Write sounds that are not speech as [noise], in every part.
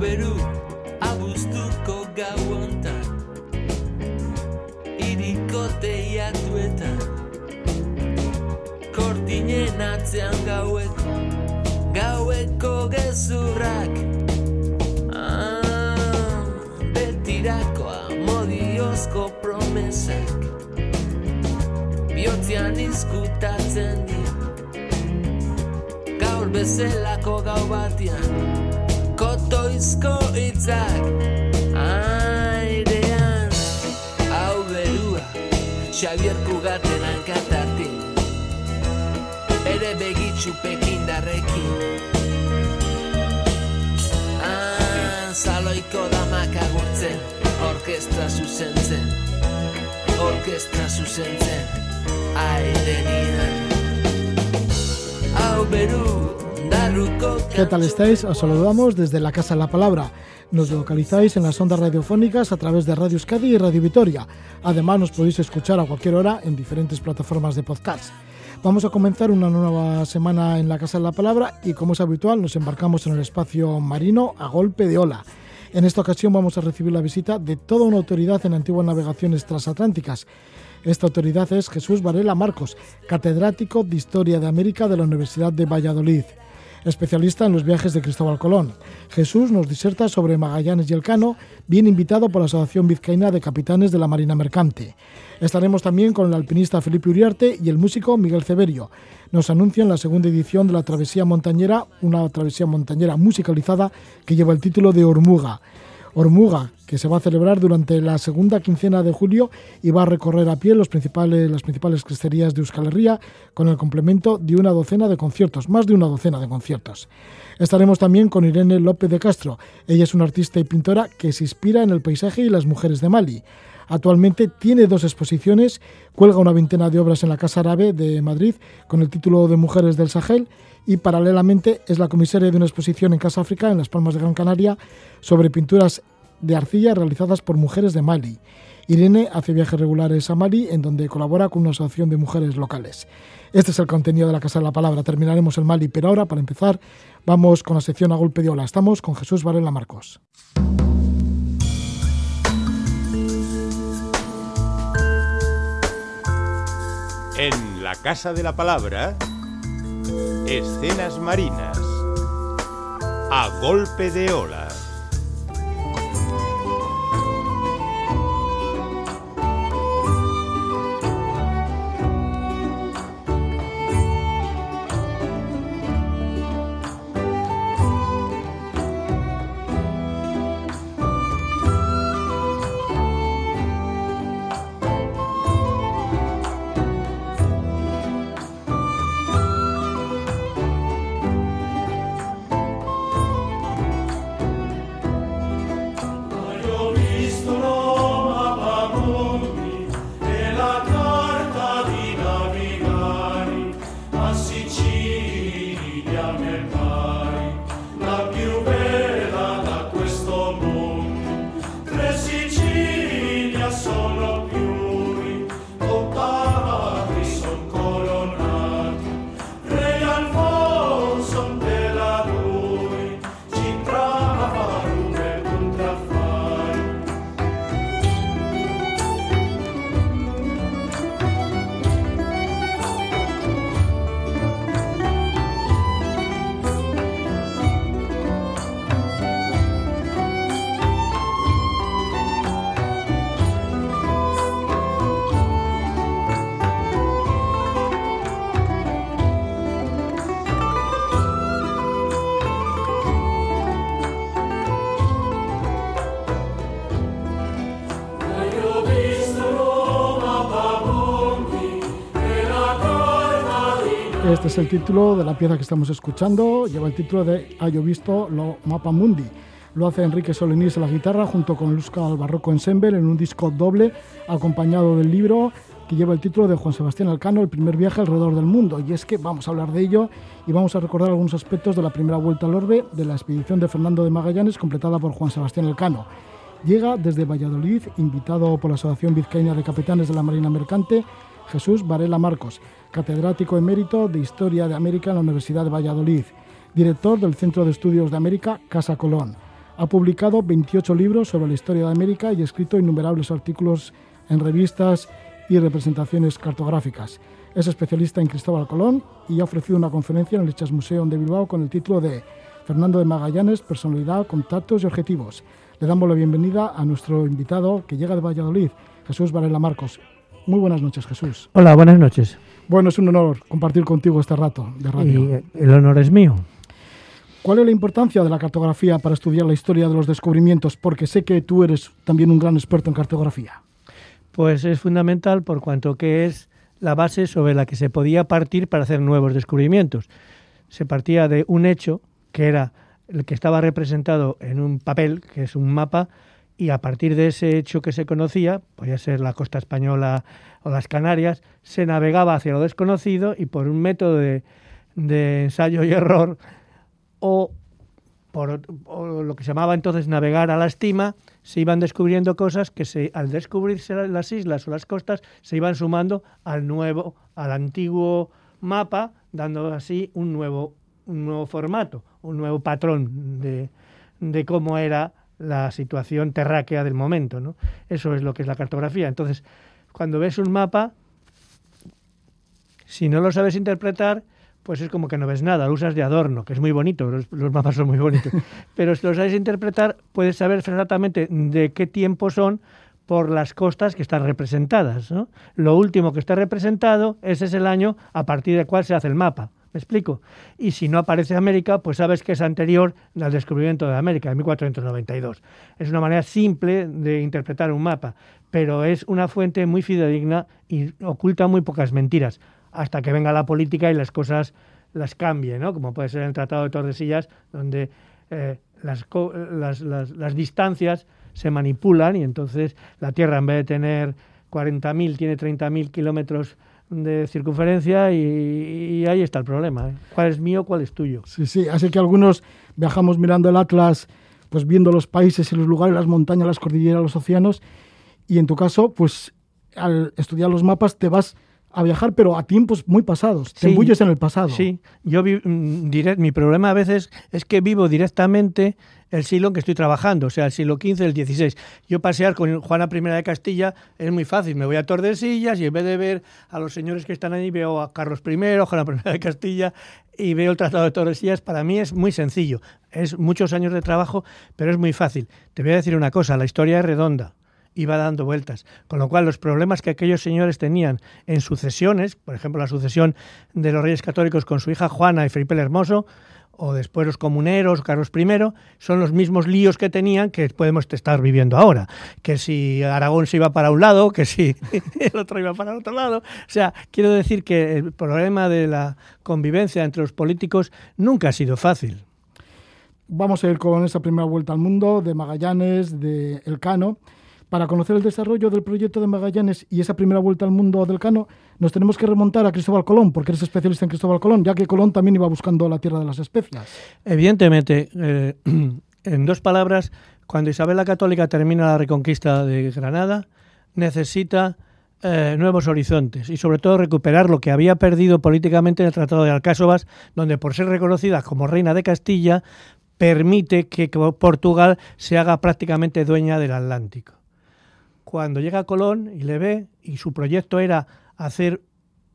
beru abuztuko gau ontan Iriko teiatuetan Kortinen atzean gaueko Gaueko gezurrak ah, Betirakoa modiozko promesak. Biotzean izkutatzen dira Gaur bezelako gau batian Kotoizko itzak airean Hau berua Xavier Kugaten hankatatik Ere begitxu pekindarrekin ah, Zaloiko damak agurtzen Orkestra zuzentzen Orkestra zuzentzen Airenian Hau beru ¿Qué tal estáis? Os saludamos desde la Casa de la Palabra. Nos localizáis en las ondas radiofónicas a través de Radio Euskadi y Radio Vitoria. Además, nos podéis escuchar a cualquier hora en diferentes plataformas de podcast. Vamos a comenzar una nueva semana en la Casa de la Palabra y, como es habitual, nos embarcamos en el espacio marino a golpe de ola. En esta ocasión vamos a recibir la visita de toda una autoridad en antiguas navegaciones transatlánticas. Esta autoridad es Jesús Varela Marcos, catedrático de Historia de América de la Universidad de Valladolid especialista en los viajes de Cristóbal Colón. Jesús nos diserta sobre Magallanes y Elcano, bien invitado por la Asociación Vizcaína de Capitanes de la Marina Mercante. Estaremos también con el alpinista Felipe Uriarte y el músico Miguel Ceberio. Nos anuncian la segunda edición de la Travesía Montañera, una travesía montañera musicalizada que lleva el título de Hormuga. Hormuga, que se va a celebrar durante la segunda quincena de julio y va a recorrer a pie los principales, las principales cresterías de Euskal Herria con el complemento de una docena de conciertos, más de una docena de conciertos. Estaremos también con Irene López de Castro. Ella es una artista y pintora que se inspira en el paisaje y las mujeres de Mali. Actualmente tiene dos exposiciones, cuelga una veintena de obras en la Casa Árabe de Madrid con el título de Mujeres del Sahel y paralelamente es la comisaria de una exposición en Casa África, en Las Palmas de Gran Canaria, sobre pinturas de arcilla realizadas por mujeres de Mali. Irene hace viajes regulares a Mali, en donde colabora con una asociación de mujeres locales. Este es el contenido de la Casa de la Palabra. Terminaremos en Mali, pero ahora, para empezar, vamos con la sección a golpe de ola. Estamos con Jesús Varela Marcos. En la Casa de la Palabra, escenas marinas. A golpe de ola. Es el título de la pieza que estamos escuchando. Lleva el título de Hayo visto lo Mapa Mundi. Lo hace Enrique Solinís a la guitarra junto con Luzca al Barroco Ensemble en un disco doble acompañado del libro que lleva el título de Juan Sebastián Alcano, El primer viaje alrededor del mundo. Y es que vamos a hablar de ello y vamos a recordar algunos aspectos de la primera vuelta al orbe de la expedición de Fernando de Magallanes completada por Juan Sebastián Alcano. Llega desde Valladolid, invitado por la Asociación Vizcaína de Capitanes de la Marina Mercante, Jesús Varela Marcos, catedrático emérito de Historia de América en la Universidad de Valladolid, director del Centro de Estudios de América Casa Colón, Ha publicado 28 libros sobre la historia de América y escrito innumerables artículos en revistas y representaciones cartográficas. Es especialista en Cristóbal Colón y ha ofrecido una conferencia en el Lichas Museum de Bilbao con el título de Fernando de Magallanes, Personalidad, Contactos y Objetivos. Le damos la bienvenida a nuestro invitado que llega de Valladolid, Jesús Varela Marcos. Muy buenas noches, Jesús. Hola, buenas noches. Bueno, es un honor compartir contigo este rato de radio. Y el honor es mío. ¿Cuál es la importancia de la cartografía para estudiar la historia de los descubrimientos? Porque sé que tú eres también un gran experto en cartografía. Pues es fundamental por cuanto que es la base sobre la que se podía partir para hacer nuevos descubrimientos. Se partía de un hecho que era el que estaba representado en un papel, que es un mapa, y a partir de ese hecho que se conocía, podía ser la costa española o las Canarias, se navegaba hacia lo desconocido y por un método de, ensayo y error o por lo que se llamaba entonces navegar a la estima, se iban descubriendo cosas que se, al descubrirse las islas o las costas se iban sumando al nuevo, al antiguo mapa, dando así un nuevo un nuevo formato, un nuevo patrón de, de cómo era la situación terráquea del momento. ¿no? Eso es lo que es la cartografía. Entonces, cuando ves un mapa, si no lo sabes interpretar, pues es como que no ves nada, lo usas de adorno, que es muy bonito, los, mapas son muy bonitos. [laughs] Pero si lo sabes interpretar, puedes saber exactamente de qué tiempo son por las costas que están representadas. ¿no? Lo último que está representado, ese es el año a partir del cual se hace el mapa. ¿Me explico? Y si no aparece América, pues sabes que es anterior al descubrimiento de América, en 1492. Es una manera simple de interpretar un mapa, pero es una fuente muy fidedigna y oculta muy pocas mentiras, hasta que venga la política y las cosas las cambie, ¿no? Como puede ser el Tratado de Tordesillas, donde eh, las, las, las, las distancias se manipulan y entonces la Tierra, en vez de tener 40.000, tiene 30.000 kilómetros de circunferencia y, ahí está el problema. ¿eh? ¿Cuál es mío, cuál es tuyo? Sí, sí, así que algunos viajamos mirando el Atlas, pues viendo los países y los lugares, las montañas, las cordilleras, los océanos, y en tu caso, pues al estudiar los mapas te vas a viajar, pero a tiempos muy pasados. Te embulles en el pasado. Sí, yo mm, diré, mi problema a veces es que vivo directamente el siglo en que estoy trabajando, o sea, el siglo XV, el XVI. Yo pasear con Juana I de Castilla es muy fácil. Me voy a Tordesillas y en vez de ver a los señores que están allí, veo a Carlos I, Juana I de Castilla y veo el Tratado de Tordesillas. Para mí es muy sencillo. Es muchos años de trabajo, pero es muy fácil. Te voy a decir una cosa, la historia es redonda iba dando vueltas. Con lo cual, los problemas que aquellos señores tenían en sucesiones, por ejemplo, la sucesión de los reyes católicos con su hija Juana y Felipe el Hermoso, o después los comuneros, Carlos I, son los mismos líos que tenían que podemos estar viviendo ahora. Que si Aragón se iba para un lado, que si [laughs] el otro iba para el otro lado. O sea, quiero decir que el problema de la convivencia entre los políticos nunca ha sido fácil. Vamos a ir con esa primera vuelta al mundo de Magallanes, de Elcano. Para conocer el desarrollo del proyecto de Magallanes y esa primera vuelta al mundo del Cano, nos tenemos que remontar a Cristóbal Colón, porque eres especialista en Cristóbal Colón, ya que Colón también iba buscando la tierra de las especias. Evidentemente, eh, [clears throat] en dos palabras, cuando Isabel la Católica termina la reconquista de Granada, necesita eh, nuevos horizontes y sobre todo recuperar lo que había perdido políticamente en el Tratado de Alcásobas, donde por ser reconocida como reina de Castilla, permite que Portugal se haga prácticamente dueña del Atlántico cuando llega a Colón y le ve, y su proyecto era hacer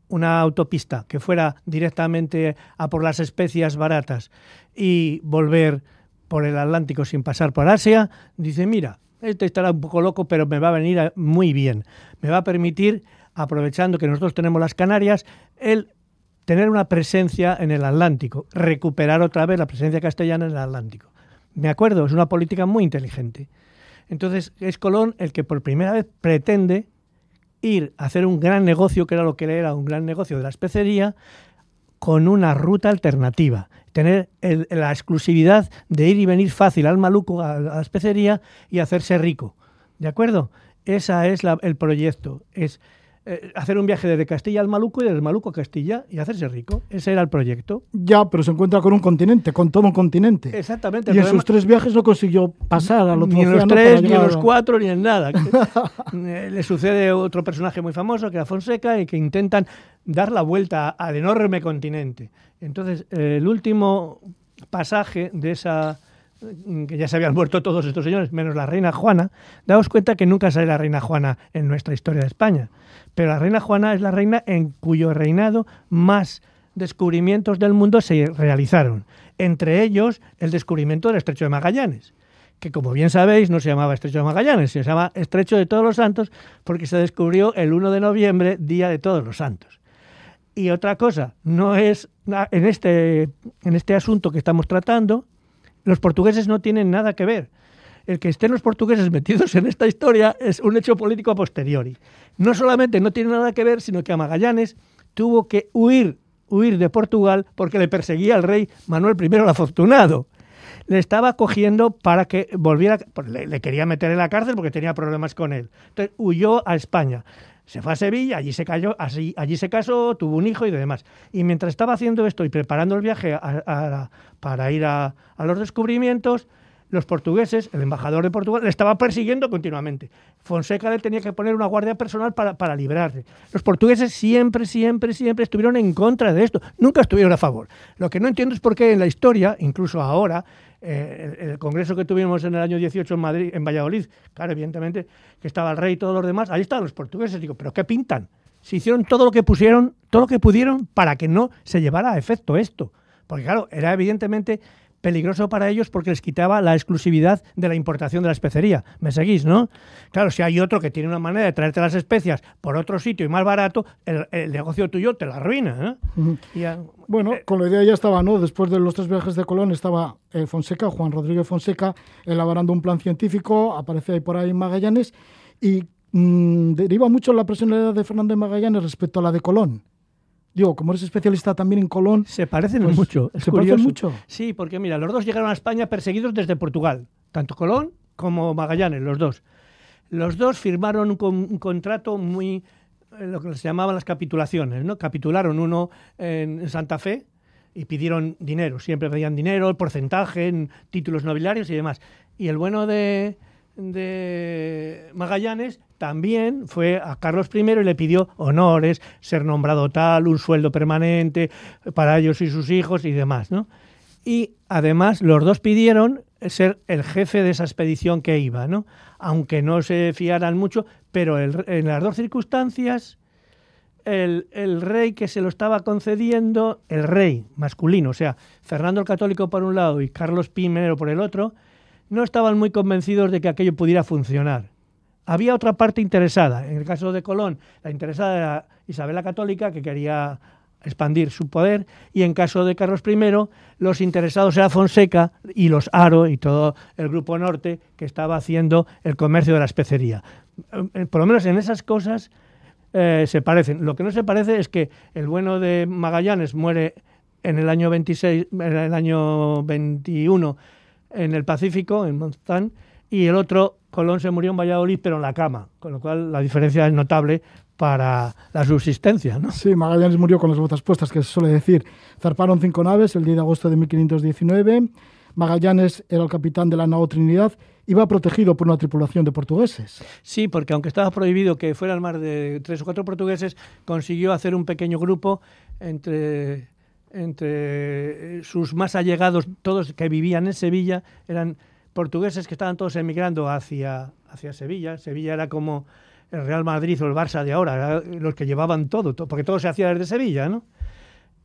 una autopista que fuera directamente a por las especias baratas y volver por el Atlántico sin pasar por Asia, dice, mira, este estará un poco loco, pero me va a venir muy bien. Me va a permitir, aprovechando que nosotros tenemos las Canarias, el tener una presencia en el Atlántico, recuperar otra vez la presencia castellana en el Atlántico. Me acuerdo, es una política muy inteligente. Entonces es Colón el que por primera vez pretende ir a hacer un gran negocio, que era lo que era un gran negocio de la especería, con una ruta alternativa. Tener la exclusividad de ir y venir fácil al maluco, a, la especería y hacerse rico. ¿De acuerdo? Ese es el proyecto. Es eh, hacer un viaje desde Castilla al Maluco y desde Maluco a Castilla y hacerse rico. Ese era el proyecto. Ya, pero se encuentra con un continente, con todo un continente. Exactamente. Y en sus tres viajes no consiguió pasar al otro Ni en los tres, ni en los cuatro, ni en nada. [laughs] Eh, le sucede otro personaje muy famoso, que era Fonseca, y que intentan dar la vuelta al enorme continente. Entonces, el último pasaje de esa que ya se habían muerto todos estos señores, menos la reina Juana, daos cuenta que nunca sale la reina Juana en nuestra historia de España. Pero la reina Juana es la reina en cuyo reinado más descubrimientos del mundo se realizaron. Entre ellos, el descubrimiento del Estrecho de Magallanes que como bien sabéis no se llamaba Estrecho de Magallanes, se llama Estrecho de Todos los Santos porque se descubrió el 1 de noviembre, Día de Todos los Santos. Y otra cosa, no es en este, en este asunto que estamos tratando, los portugueses no tienen nada que ver. El que estén los portugueses metidos en esta historia es un hecho político a posteriori. No solamente no tiene nada que ver, sino que a Magallanes tuvo que huir, huir de Portugal porque le perseguía el rey Manuel I el Afortunado le estaba cogiendo para que volviera, le, le, quería meter en la cárcel porque tenía problemas con él. Entonces huyó a España. Se fue a Sevilla, allí se cayó, allí, allí se casó, tuvo un hijo y demás. Y mientras estaba haciendo esto y preparando el viaje para ir a los descubrimientos, los portugueses, el embajador de Portugal, le estaba persiguiendo continuamente. Fonseca le tenía que poner una guardia personal para, para librarse. Los portugueses siempre, siempre, siempre estuvieron en contra de esto, nunca estuvieron a favor. Lo que no entiendo es por qué en la historia, incluso ahora, eh, el, congreso que tuvimos en el año 18 en Madrid, en Valladolid, claro, evidentemente, que estaba el rey y todos los demás, ahí estaban los portugueses. Digo, ¿pero qué pintan? Se hicieron todo lo que pusieron, todo lo que pudieron para que no se llevara a efecto esto. Porque claro, era evidentemente peligroso para ellos porque les quitaba la exclusividad de la importación de la especería. ¿Me seguís, no? Claro, si hay otro que tiene una manera de traerte las especias por otro sitio y más barato, el, negocio tuyo te la arruina. ¿eh? bueno, con la idea ya estaba, ¿no? Después de los tres viajes de Colón estaba eh, Fonseca, Juan Rodríguez Fonseca, elaborando un plan científico, aparece ahí por ahí Magallanes y mm, deriva mucho la personalidad de Fernando de Magallanes respecto a la de Colón. Digo, como eres especialista también en Colón. Se parecen pues, mucho. se parecen mucho. Sí, porque mira, los dos llegaron a España perseguidos desde Portugal, tanto Colón como Magallanes, los dos. Los dos firmaron un, contrato muy, eh, lo que se llamaban las capitulaciones, ¿no? Capitularon uno en Santa Fe y pidieron dinero, siempre pedían dinero, porcentaje, en títulos nobiliarios y demás. Y el bueno de, de Magallanes también fue a Carlos I y le pidió honores, ser nombrado tal, un sueldo permanente para ellos y sus hijos y demás, ¿no? Y además los dos pidieron ser el jefe de esa expedición que iba, ¿no? Aunque no se fiaran mucho, pero en las dos circunstancias el, el, rey que se lo estaba concediendo, el rey masculino, o sea, Fernando el Católico por un lado y Carlos I por el otro, no estaban muy convencidos de que aquello pudiera funcionar. Había otra parte interesada. En el caso de Colón, la interesada era Isabel la Católica, que quería expandir su poder, y en caso de Carlos I, los interesados era Fonseca y los Aro y todo el grupo norte que estaba haciendo el comercio de la especería. Eh, por lo menos en esas cosas eh, se parecen. Lo que no se parece es que el bueno de Magallanes muere en el año 26, en el año 21 en el Pacífico, en Montán, y el otro, Colón, se murió en Valladolid, pero en la cama, con lo cual la diferencia es notable para la subsistencia. ¿no? Sí, Magallanes murió con las botas puestas, que se suele decir. Zarparon cinco naves el 10 de agosto de 1519. Magallanes era el capitán de la nao Trinidad, iba protegido por una tripulación de portugueses. Sí, porque aunque estaba prohibido que fueran más de tres o cuatro portugueses, consiguió hacer un pequeño grupo entre entre eh, sus más allegados, todos que vivían en Sevilla, eran portugueses que estaban todos emigrando hacia, hacia Sevilla. Sevilla era como el Real Madrid o el Barça de ahora, los que llevaban todo, porque todo se hacía desde Sevilla, ¿no?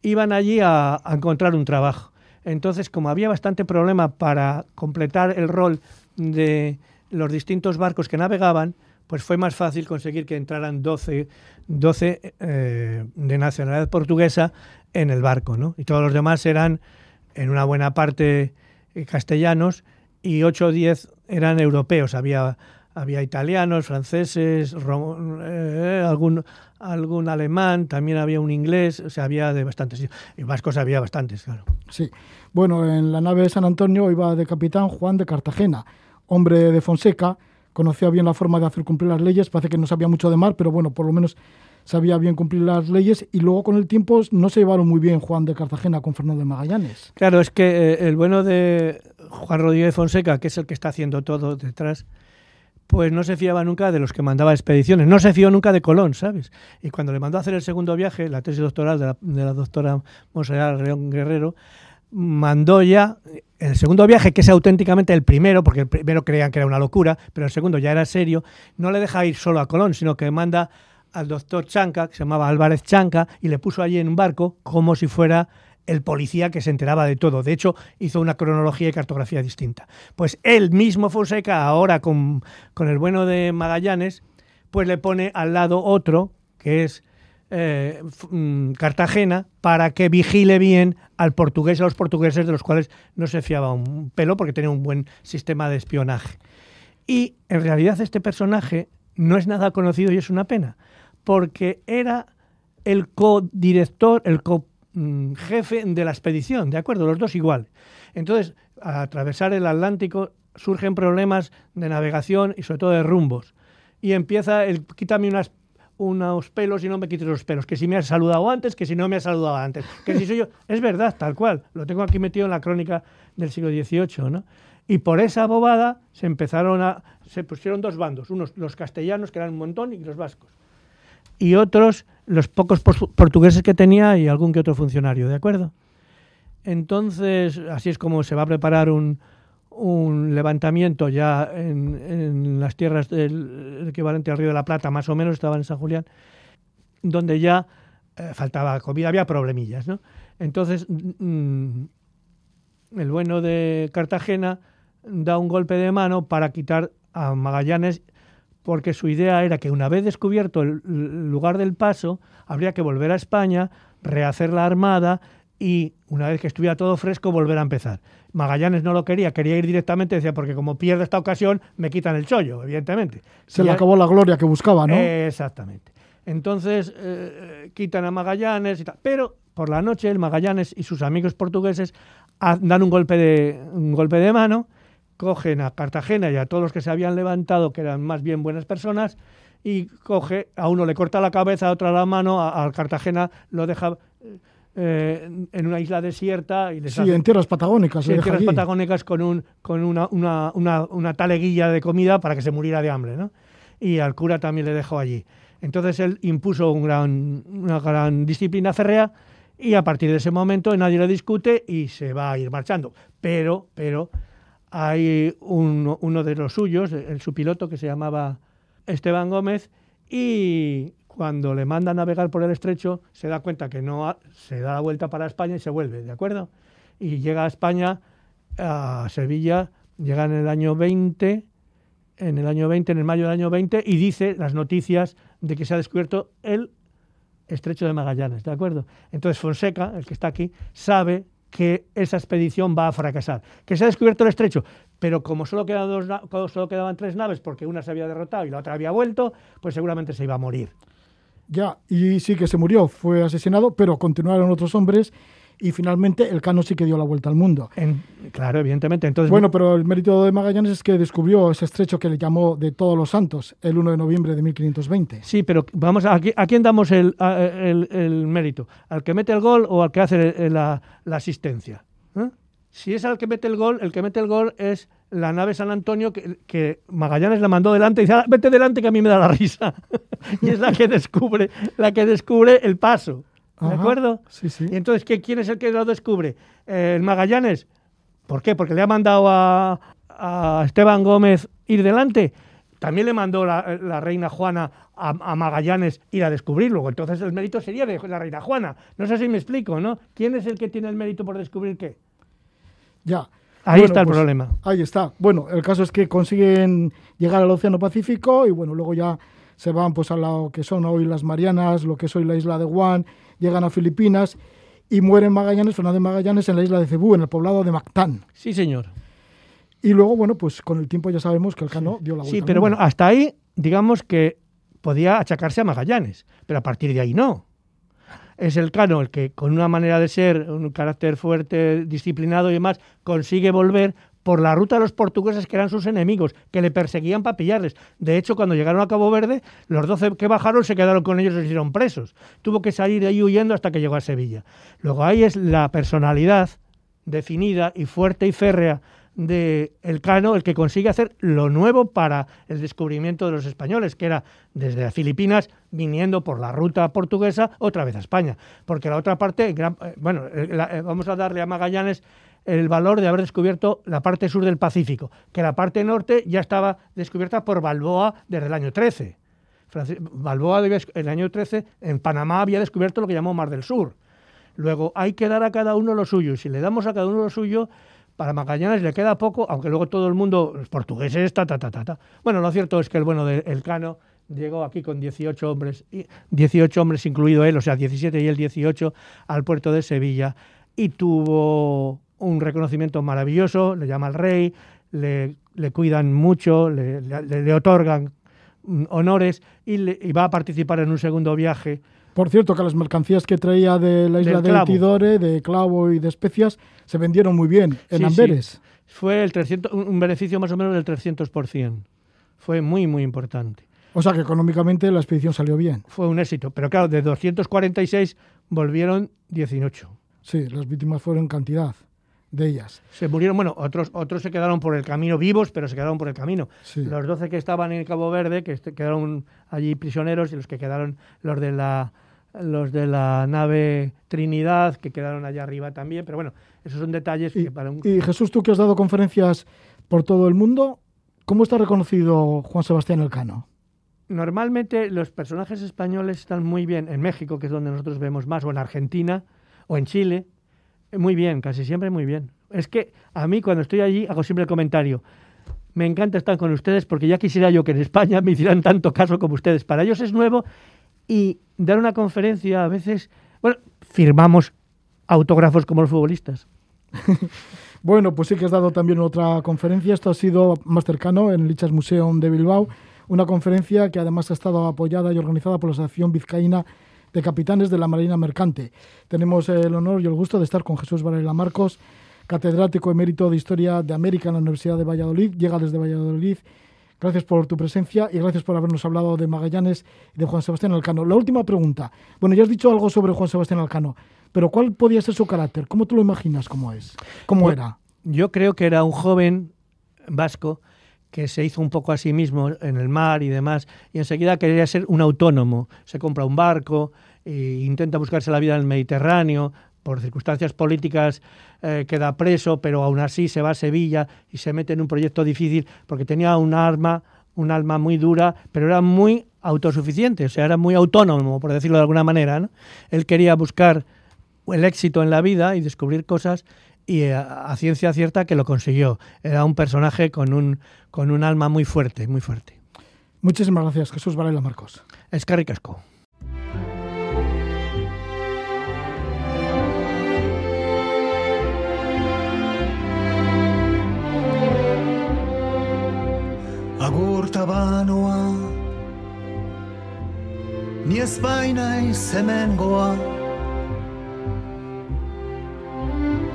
Iban allí a, a encontrar un trabajo. Entonces, como había bastante problema para completar el rol de los distintos barcos que navegaban, pues fue más fácil conseguir que entraran 12, 12 eh, de nacionalidad portuguesa en el barco, ¿no? Y todos los demás eran, en una buena parte, eh, castellanos y 8 o 10 eran europeos. Había, había italianos, franceses, eh, algún, algún alemán, también había un inglés, o sea, había de bastantes. Y vascos había bastantes, claro. Sí. Bueno, en la nave de San Antonio iba de capitán Juan de Cartagena, hombre de Fonseca, conocía bien la forma de hacer cumplir las leyes, parece que no sabía mucho de mar, pero bueno, por lo menos sabía bien cumplir las leyes y luego con el tiempo no se llevaron muy bien Juan de Cartagena con Fernando de Magallanes. Claro, es que eh, el bueno de Juan Rodríguez Fonseca, que es el que está haciendo todo detrás, pues no se fiaba nunca de los que mandaba expediciones, no se fió nunca de Colón, ¿sabes? Y cuando le mandó a hacer el segundo viaje, la tesis doctoral de la, doctora Monserrat León Guerrero, mandó ya el segundo viaje, que es auténticamente el primero, porque el primero creían que era una locura, pero el segundo ya era serio, no le deja ir solo a Colón, sino que manda al doctor Chanca, que se llamaba Álvarez Chanca, y le puso allí en un barco como si fuera el policía que se enteraba de todo. De hecho, hizo una cronología y cartografía distinta. Pues él mismo Fonseca, ahora con, con el bueno de Magallanes, pues le pone al lado otro, que es eh, mm, Cartagena para que vigile bien al portugués a los portugueses de los cuales no se fiaba un pelo porque tenía un buen sistema de espionaje. Y en realidad este personaje no es nada conocido y es una pena, porque era el codirector, el co mm, jefe de la expedición, ¿de acuerdo? Los dos igual. Entonces, al atravesar el Atlántico surgen problemas de navegación y sobre todo de rumbos. Y empieza el quítame unas unos pelos y no me quites los pelos. Que si me has saludado antes, que si no me has saludado antes. Que si soy yo. [laughs] Es verdad, tal cual. Lo tengo aquí metido en la crónica del siglo XVIII, ¿no? Y por esa bobada se empezaron a. Se pusieron dos bandos. Unos los castellanos, que eran un montón, y los vascos. Y otros, los pocos portugueses que tenía y algún que otro funcionario, ¿de acuerdo? Entonces, así es como se va a preparar un, un levantamiento ya en, las tierras del equivalente al Río de la Plata, más o menos, estaba en San Julián, donde ya eh, faltaba comida, había problemillas, ¿no? Entonces, mm, el bueno de Cartagena da un golpe de mano para quitar a Magallanes, porque su idea era que una vez descubierto el lugar del paso, habría que volver a España, rehacer la armada y una vez que estuviera todo fresco volver a empezar. Magallanes no lo quería, quería ir directamente, decía, porque como pierdo esta ocasión, me quitan el chollo, evidentemente. Se le acabó la gloria que buscaba, ¿no? exactamente. Entonces eh, quitan a Magallanes y tal. Pero por la noche el Magallanes y sus amigos portugueses dan un golpe de, un golpe de mano, cogen a Cartagena y a todos los que se habían levantado, que eran más bien buenas personas, y coge, a uno le corta la cabeza, a otro la mano, a, Cartagena lo deja eh, en una isla desierta. Y sí, en tierras patagónicas. en tierras patagónicas con, un, con una, una, una, una, taleguilla de comida para que se muriera de hambre. ¿no? Y al cura también le dejó allí. Entonces él impuso un gran, una gran disciplina férrea y a partir de ese momento nadie le discute y se va a ir marchando. Pero, pero hay un, uno de los suyos, el, su piloto que se llamaba Esteban Gómez, y cuando le manda a navegar por el estrecho, se da cuenta que no se da la vuelta para España y se vuelve, ¿de acuerdo? Y llega a España, a Sevilla, llega en el año 20, en el año 20, en el mayo del año 20, y dice las noticias de que se ha descubierto el estrecho de Magallanes, ¿de acuerdo? Entonces Fonseca, el que está aquí, sabe que esa expedición va a fracasar, que se ha descubierto el estrecho, pero como solo, quedan dos, solo quedaban tres naves porque una se había derrotado y la otra había vuelto, pues seguramente se iba a morir. Ya, y sí que se murió, fue asesinado, pero continuaron otros hombres y finalmente el Cano sí que dio la vuelta al mundo. claro, evidentemente. Entonces, bueno, pero el mérito de Magallanes es que descubrió ese estrecho que le llamó de Todos los Santos el 1 de noviembre de 1520. Sí, pero vamos, ¿a, a quién damos el, el, mérito? ¿Al que mete el gol o al que hace la, la asistencia? ¿Eh? Si es al que mete el gol, el que mete el gol es la nave San Antonio que, Magallanes la mandó delante y dice, ah, vete delante que a mí me da la risa. [laughs] y es la que descubre, la que descubre el paso. ¿De acuerdo? Sí, sí. Y entonces, ¿qué, ¿quién es el que lo descubre? Eh, ¿El Magallanes? ¿Por qué? Porque le ha mandado a, Esteban Gómez ir delante. También le mandó la, reina Juana a, a, Magallanes ir a descubrirlo. Entonces el mérito sería de la reina Juana. No sé si me explico, ¿no? ¿Quién es el que tiene el mérito por descubrir qué? Ya. Ahí está el pues, problema. Ahí está. Bueno, el caso es que consiguen llegar al Océano Pacífico y bueno, luego ya se van pues a lo que son hoy las Marianas, lo que es hoy la isla de Guam, llegan a Filipinas y mueren Magallanes, Fernández Magallanes en la isla de Cebú, en el poblado de Mactán. Sí, señor. Y luego, bueno, pues con el tiempo ya sabemos que el Cano dio la vuelta. Sí, pero bueno, hasta ahí, digamos que podía achacarse a Magallanes, pero a partir de ahí no es el Cano el que con una manera de ser, un carácter fuerte, disciplinado y demás, consigue volver por la ruta de los portugueses que eran sus enemigos, que le perseguían para pillarles. De hecho, cuando llegaron a Cabo Verde, los doce que bajaron se quedaron con ellos y se hicieron presos. Tuvo que salir de ahí huyendo hasta que llegó a Sevilla. Luego ahí es la personalidad definida y fuerte y férrea de Elcano el que consigue hacer lo nuevo para el descubrimiento de los españoles, que era desde las Filipinas viniendo por la ruta portuguesa otra vez a España. Porque la otra parte, eh, bueno, eh, vamos a darle a Magallanes el valor de haber descubierto la parte sur del Pacífico, que la parte norte ya estaba descubierta por Balboa desde el año 13. Balboa en el año 13 en Panamá había descubierto lo que llamó Mar del Sur. Luego hay que dar a cada uno lo suyo. Y si le damos a cada uno lo suyo, para Magallanes le queda poco, aunque luego todo el mundo, los portugueses, ta, ta, ta, ta, ta. Bueno, lo cierto es que el bueno del Cano llegó aquí con 18 hombres, 18 hombres incluido él, o sea, 17 y él 18, al puerto de Sevilla y tuvo un reconocimiento maravilloso, le llama al rey, le, cuidan mucho, le, otorgan honores y, va a participar en un segundo viaje. Por cierto, que las mercancías que traía de la isla de Tidore, de clavo y de especias, se vendieron muy bien en Amberes. Fue el 300, un beneficio más o menos del 300%. Fue muy, muy importante. O sea que económicamente la expedición salió bien. Fue un éxito, pero claro, de 246 volvieron 18. Sí, las víctimas fueron cantidad de ellas. Se murieron, bueno, otros, otros se quedaron por el camino vivos, pero se quedaron por el camino. Los 12 que estaban en Cabo Verde, que quedaron allí prisioneros, y los que quedaron, los de la los de la nave Trinidad, que quedaron allá arriba también, pero bueno, esos son detalles y, que para un... Y Jesús, tú que has dado conferencias por todo el mundo, ¿cómo está reconocido Juan Sebastián Elcano? Normalmente los personajes españoles están muy bien en México, que es donde nosotros vemos más, o en Argentina, o en Chile, muy bien, casi siempre muy bien. Es que a mí cuando estoy allí hago siempre el comentario. Me encanta estar con ustedes porque ya quisiera yo que en España me hicieran tanto caso como ustedes. Para ellos es nuevo y dar una conferencia a veces, bueno, firmamos autógrafos como los futbolistas. [laughs] bueno, pues sí que has dado también otra conferencia. Esto ha sido más cercano en el Lichas Museum de Bilbao. Una conferencia que además ha estado apoyada y organizada por la Asociación Vizcaína de capitanes de la Marina Mercante. Tenemos el honor y el gusto de estar con Jesús Varela Marcos, catedrático emérito de Historia de América en la Universidad de Valladolid. Llega desde Valladolid. Gracias por tu presencia y gracias por habernos hablado de Magallanes y de Juan Sebastián Alcano. La última pregunta. Bueno, ya has dicho algo sobre Juan Sebastián Alcano, pero ¿cuál podía ser su carácter? ¿Cómo tú lo imaginas cómo es? ¿Cómo era? Yo creo que era un joven vasco que se hizo un poco a sí mismo en el mar y demás, y enseguida quería ser un autónomo. Se compra un barco e intenta buscarse la vida en el Mediterráneo, por circunstancias políticas eh, queda preso, pero aún así se va a Sevilla y se mete en un proyecto difícil porque tenía un arma, un alma muy dura, pero era muy autosuficiente, o sea, era muy autónomo, por decirlo de alguna manera. Él quería buscar el éxito en la vida y descubrir cosas y eh, a, ciencia cierta que lo consiguió. Era un personaje con un, con un alma muy fuerte, muy fuerte. Muchísimas gracias, Jesús Varela Marcos. Es Casco. Agurta banoa Ni ez baina izemengoa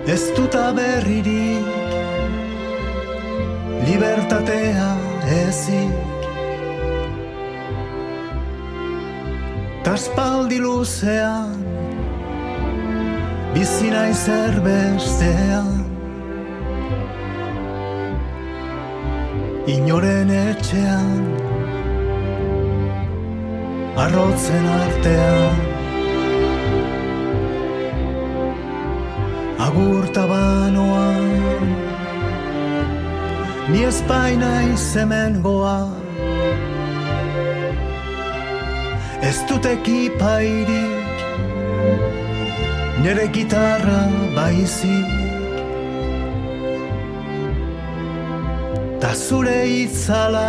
ez duta berririk libertatea ezik. Taspaldi luzean bizina izer bestean. Inoren etxean arrotzen artean agurta banoan Ni espaina izemen goa. Ez dut ekipairik Nere gitarra baizik. Ta zure itzala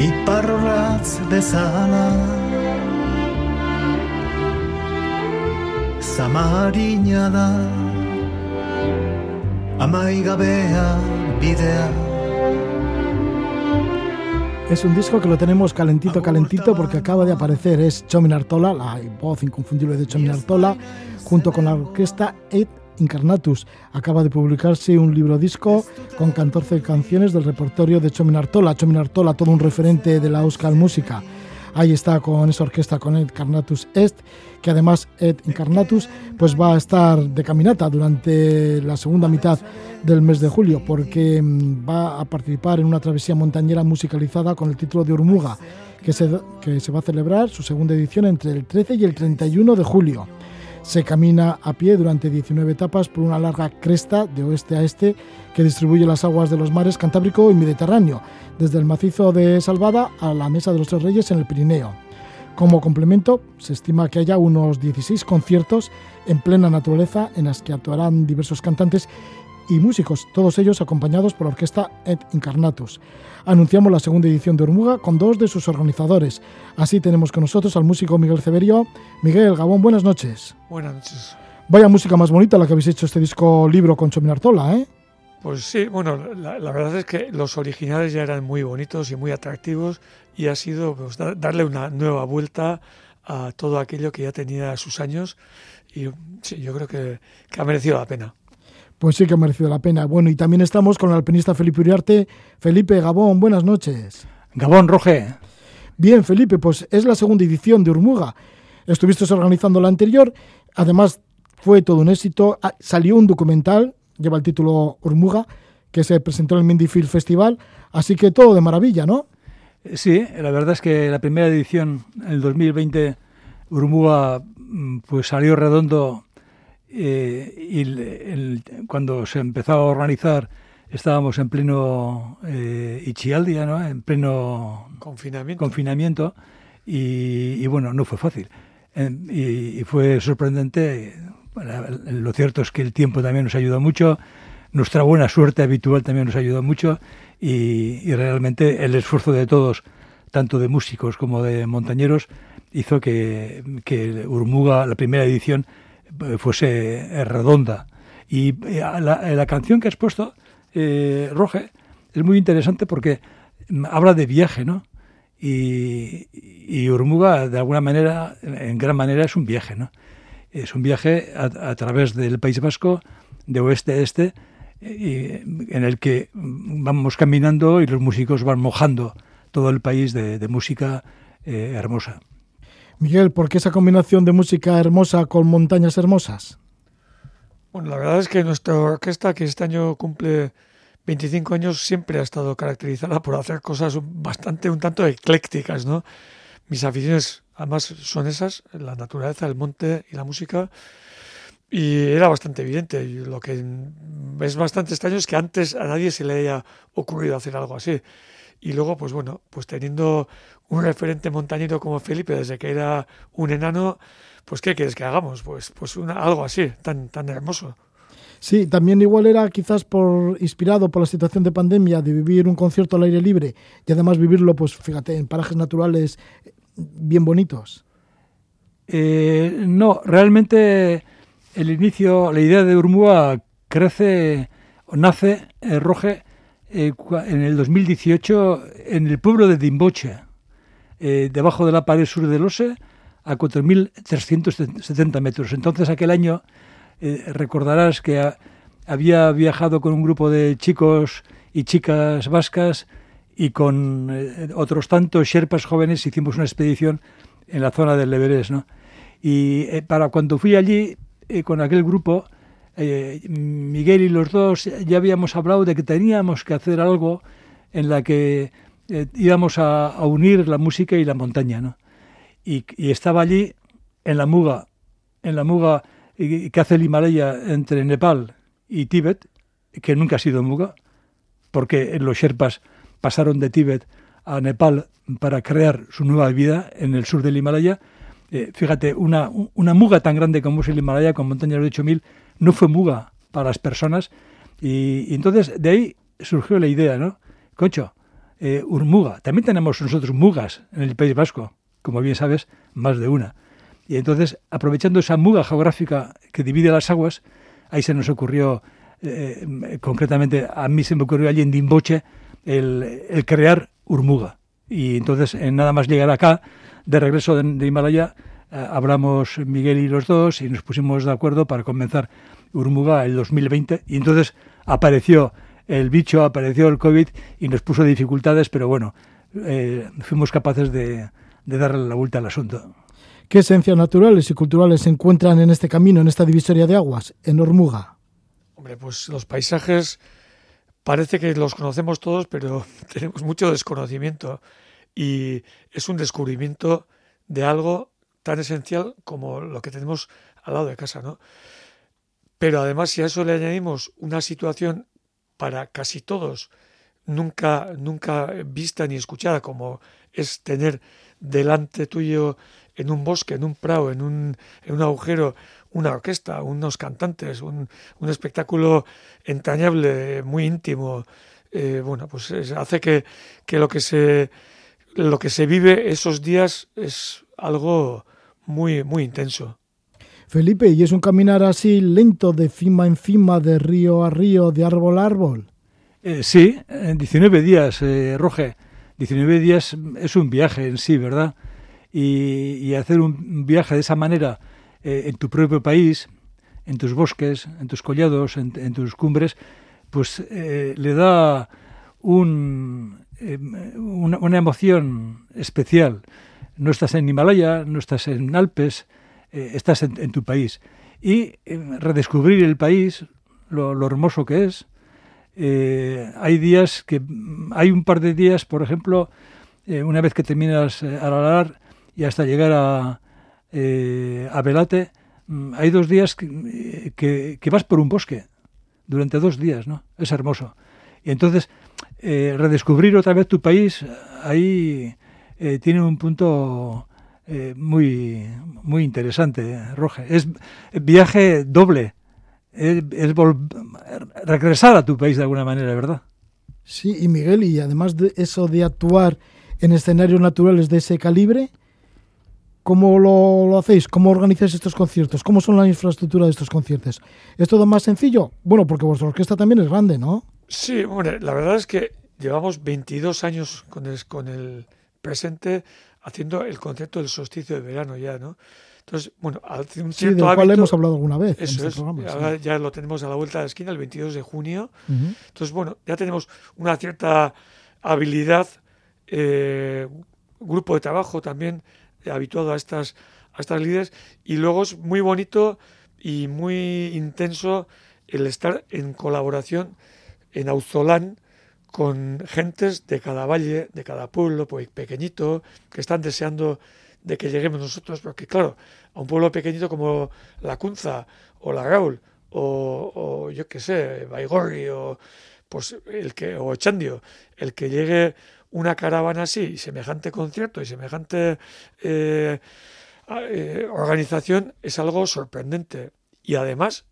Iparratz bezala Da Amaigabea bidea Es un disco que lo tenemos calentito, calentito, porque acaba de aparecer. Es Chomin Artola, la voz inconfundible de Chomin Artola, junto con la orquesta Ed Incarnatus. Acaba de publicarse un libro disco con 14 canciones del repertorio de Chomin Artola. Chomin Artola, todo un referente de la Euskal Música. Ahí está con esa orquesta con Ed Carnatus Est, que además Ed Incarnatus pues va a estar de caminata durante la segunda mitad del mes de julio, porque mm, va a participar en una travesía montañera musicalizada con el título de Urmuga, que se, que se va a celebrar su segunda edición entre el 13 y el 31 de julio. Se camina a pie durante 19 etapas por una larga cresta de oeste a este que distribuye las aguas de los mares Cantábrico y Mediterráneo, desde el macizo de Salvada a la Mesa de los Tres Reyes en el Pirineo. Como complemento, se estima que haya unos 16 conciertos en plena naturaleza en las que actuarán diversos cantantes y músicos, todos ellos acompañados por la orquesta Ed Incarnatus. Anunciamos la segunda edición de Hormuga con dos de sus organizadores. Así tenemos con nosotros al músico Miguel Ceberio. Miguel Gabón, buenas noches. Buenas noches. Vaya música más bonita la que habéis hecho este disco libro con Chominartola, ¿eh? Pues sí, bueno, la, verdad es que los originales ya eran muy bonitos y muy atractivos y ha sido pues, darle una nueva vuelta a todo aquello que ya tenía sus años y sí, yo creo que ha merecido la pena. Pues sí que ha merecido la pena. Bueno, y también estamos con el alpinista Felipe Uriarte. Felipe Gabón, buenas noches. Gabón, Roge. Bien, Felipe, pues es la segunda edición de Urmuga. Estuviste organizando la anterior, además fue todo un éxito. Ah, salió un documental, lleva el título Urmuga, que se presentó en el Mindifield Festival, así que todo de maravilla, ¿no? Sí, la verdad es que la primera edición, el 2020, Urmuga, mm, pues salió redondo eh, y cuando se empezó a organizar estábamos en pleno eh, Ichialdia, ¿no? en pleno confinamiento, confinamiento y, bueno, no fue fácil. y, fue sorprendente. lo cierto es que el tiempo también nos ayudó mucho, nuestra buena suerte habitual también nos ayudó mucho y, realmente el esfuerzo de todos, tanto de músicos como de montañeros, hizo que, que Urmuga, la primera edición, fuese eh, redonda. Y eh, la, canción que has puesto, eh, Roge, es muy interesante porque mm, habla de viaje, ¿no? Y, y, Urmuga, de alguna manera, en gran manera, es un viaje, ¿no? Es un viaje a, través del País Vasco, de oeste a este, en el que mm, vamos caminando y los músicos van mojando todo el país de, música hermosa. Miguel, ¿por qué esa combinación de música hermosa con montañas hermosas? Bueno, la verdad es que nuestra orquesta, que este año cumple 25 años, siempre ha estado caracterizada por hacer cosas bastante, un tanto eclécticas, ¿no? Mis aficiones, además, son esas, la naturaleza, el monte y la música. Y era bastante evidente. Lo que es bastante extraño es que antes a nadie se le haya ocurrido hacer algo así. Y luego, pues bueno, pues teniendo un referente montañero como Felipe desde que era un enano, pues ¿qué quieres que hagamos? Pues, pues algo así, tan, tan hermoso. Sí, también igual era quizás por inspirado por la situación de pandemia de vivir un concierto al aire libre y además vivirlo, pues fíjate, en parajes naturales bien bonitos. Eh, no, realmente el inicio, la idea de Urmúa crece, nace, eh, Roge, eh, en el 2018 en el pueblo de Dimboche, eh, debajo de la pared sur del Ose, a 4.370 metros. Entonces aquel año eh, recordarás que había viajado con un grupo de chicos y chicas vascas y con otros tantos sherpas jóvenes hicimos una expedición en la zona del Everest. ¿no? Y para cuando fui allí con aquel grupo, eh, Miguel y los dos ya habíamos hablado de que teníamos que hacer algo en la que eh, íbamos a, unir la música y la montaña, ¿no? Y, estaba allí en la muga, en la muga que hace el Himalaya entre Nepal y Tíbet, que nunca ha sido muga, porque los Sherpas pasaron de Tíbet a Nepal para crear su nueva vida en el sur del Himalaya. Eh, fíjate, una, una muga tan grande como es el Himalaya, con montañas de 8000, no fue muga para las personas. Y, entonces de ahí surgió la idea, ¿no? Concho, eh, Urmuga. También tenemos nosotros mugas en el País Vasco, como bien sabes, más de una. Y entonces, aprovechando esa muga geográfica que divide las aguas, ahí se nos ocurrió, eh, concretamente a mí se me ocurrió allí en Dimboche, el, crear Urmuga. Y entonces, en nada más llegar acá, de regreso de Himalaya, eh, hablamos Miguel y los dos y nos pusimos de acuerdo para comenzar Urmuga el 2020 y entonces apareció el bicho, apareció el COVID y nos puso dificultades, pero bueno, eh, fuimos capaces de, de darle la vuelta al asunto. ¿Qué esencias naturales y culturales se encuentran en este camino, en esta divisoria de aguas, en Ormuga? Hombre, pues los paisajes parece que los conocemos todos, pero [laughs] tenemos mucho desconocimiento y es un descubrimiento de algo tan esencial como lo que tenemos al lado de casa, ¿no? Pero además, si a eso le añadimos una situación para casi todos nunca, nunca vista ni escuchada, como es tener delante tuyo en un bosque, en un prado, en un, en un agujero, una orquesta, unos cantantes, un, un espectáculo entrañable, muy íntimo. Eh, bueno, pues hace que, que, lo que se lo que se vive esos días es algo muy, muy intenso. Felipe, ¿y es un caminar así lento de cima en cima, de río a río, de árbol a árbol? Eh, sí, en 19 días, eh, Roge. 19 días es un viaje en sí, ¿verdad? Y, y hacer un viaje de esa manera eh, en tu propio país, en tus bosques, en tus collados, en, en tus cumbres, pues eh, le da un, eh, una, emoción especial. No estás en Himalaya, no estás en Alpes, eh, estás en, tu país. Y eh, redescubrir el país, lo, hermoso que es. hay días que, hay un par de días, por ejemplo, una vez que terminas Aralar y hasta llegar a, a Velate, mm, hay dos días que, que vas por un bosque durante dos días, ¿no? Es hermoso. Y entonces, eh, redescubrir otra vez tu país, ahí eh, tiene un punto eh, muy, muy interesante, Roge. Es viaje doble, es, es regresar a tu país de alguna manera, ¿verdad? Sí, y Miguel, y además de eso de actuar en escenarios naturales de ese calibre, ¿Cómo lo, lo, hacéis? ¿Cómo organizáis estos conciertos? ¿Cómo son la infraestructura de estos conciertos? ¿Es todo más sencillo? Bueno, porque vuestra orquesta también es grande, ¿no? Sí, bueno, la verdad es que llevamos 22 años con el, con el presente haciendo el concierto del solsticio de verano ya, ¿no? Entonces, bueno, hace un sí, del cual hábito, hemos hablado alguna vez. Eso en este es, programa, ahora sí. ya lo tenemos a la vuelta de la esquina, el 22 de junio. Uh -huh. Entonces, bueno, ya tenemos una cierta habilidad, eh, grupo de trabajo también habituado a estas, a estas líderes y luego es muy bonito y muy intenso el estar en colaboración en Auzolán con gentes de cada valle, de cada pueblo pues, pequeñito, que están deseando de que lleguemos nosotros, porque claro, a un pueblo pequeñito como La Cunza o La Gaul o, o yo qué sé, Baigorri o pues el que o Chandio, el que llegue una caravana así, semejante concierto y semejante eh, eh, organización es algo sorprendente. Y además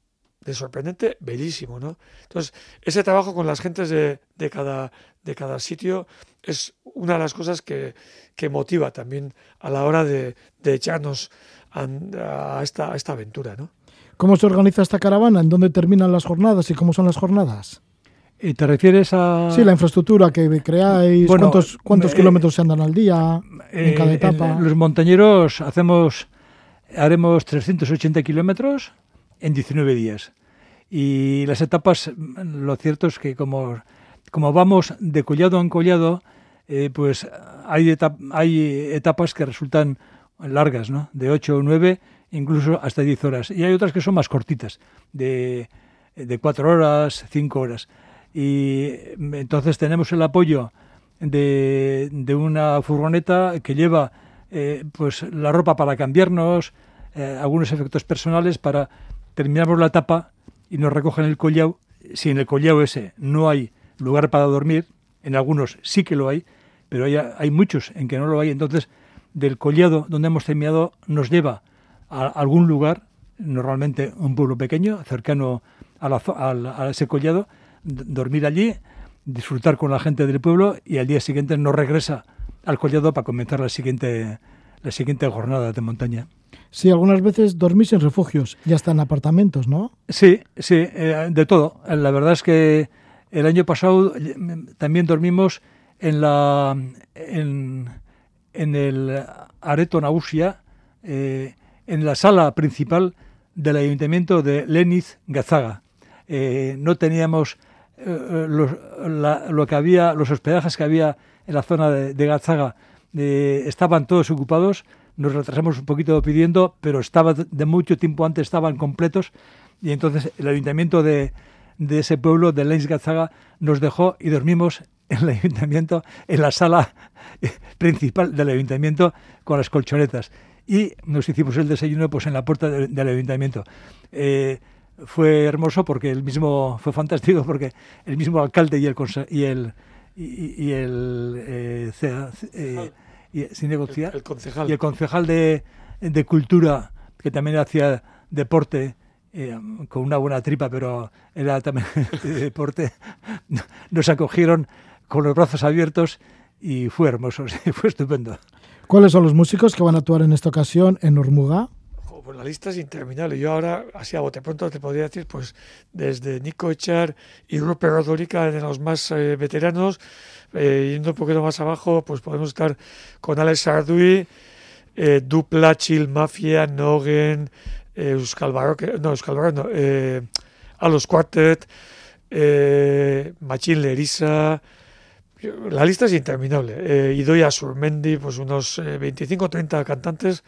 de sorprendente, bellísimo, ¿no? Entonces, ese trabajo con las gentes de, de, cada, de cada sitio es una de las cosas que, que motiva también a la hora de, de echarnos a, a, esta, a esta aventura, ¿no? ¿Cómo se organiza esta caravana? ¿En dónde terminan las jornadas y cómo son las jornadas? ¿Y te refieres a...? Sí, la infraestructura que creáis, bueno, cuántos, cuántos eh, kilómetros se andan al día eh, en cada etapa. En los montañeros hacemos, haremos 380 kilómetros en 19 días. Y las etapas, lo cierto es que como, como vamos de collado en collado, eh, pues hay, etap hay etapas que resultan largas, ¿no? De 8 o 9, incluso hasta 10 horas. Y hay otras que son más cortitas, de, de 4 horas, 5 horas y entonces tenemos el apoyo de, de una furgoneta que lleva eh, pues la ropa para cambiarnos, eh, algunos efectos personales para terminamos la etapa y nos recogen el collao. Si en el collao ese no hay lugar para dormir, en algunos sí que lo hay, pero hay, hay muchos en que no lo hay. Entonces, del collado donde hemos terminado nos lleva a algún lugar, normalmente un pueblo pequeño, cercano a, la, a, a ese collado, dormir allí, disfrutar con la gente del pueblo y al día siguiente no regresa al collado para comenzar la siguiente, la siguiente jornada de montaña. Sí, algunas veces dormís en refugios y hasta en apartamentos, ¿no? Sí, sí, eh, de todo. La verdad es que el año pasado también dormimos en la en, en el Areto Nausia, eh, en la sala principal del ayuntamiento de Leniz Gazaga. Eh, no teníamos eh, los, la, lo que había, los hospedajes que había en la zona de, de Gazaga eh, estaban todos ocupados, nos retrasamos un poquito pidiendo, pero estaba de mucho tiempo antes, estaban completos, y entonces el ayuntamiento de, de ese pueblo, de Leins Gazaga, nos dejó y dormimos en el ayuntamiento, en la sala [laughs] principal del ayuntamiento con las colchonetas. Y nos hicimos el desayuno pues en la puerta del, ayuntamiento. Eh, fue hermoso porque el mismo, fue fantástico porque el mismo alcalde y el y el y, el eh, eh, y, sin negociar, El, el concejal. y el concejal de, de cultura que también hacía deporte eh, con una buena tripa, pero era también [laughs] de deporte, [laughs] nos acogieron con los brazos abiertos y fue hermoso, sí, [laughs] fue estupendo. ¿Cuáles son los músicos que van a actuar en esta ocasión en Urmuga? La lista es interminable. Yo ahora, así a bote pronto, te podría decir, pues desde Nico Echar y Rupert Rodorica, de los más eh, veteranos, eh, yendo un poquito más abajo, pues podemos estar con Alex Sardui, eh, Dupla, Chill Mafia, Nogen, eh, Euskal Barroque, no, Euskal Barroque, no, eh, Alos Quartet, Machín Lerisa, la lista es interminable. Eh, Idoia Surmendi, pues unos 25 o 30 cantantes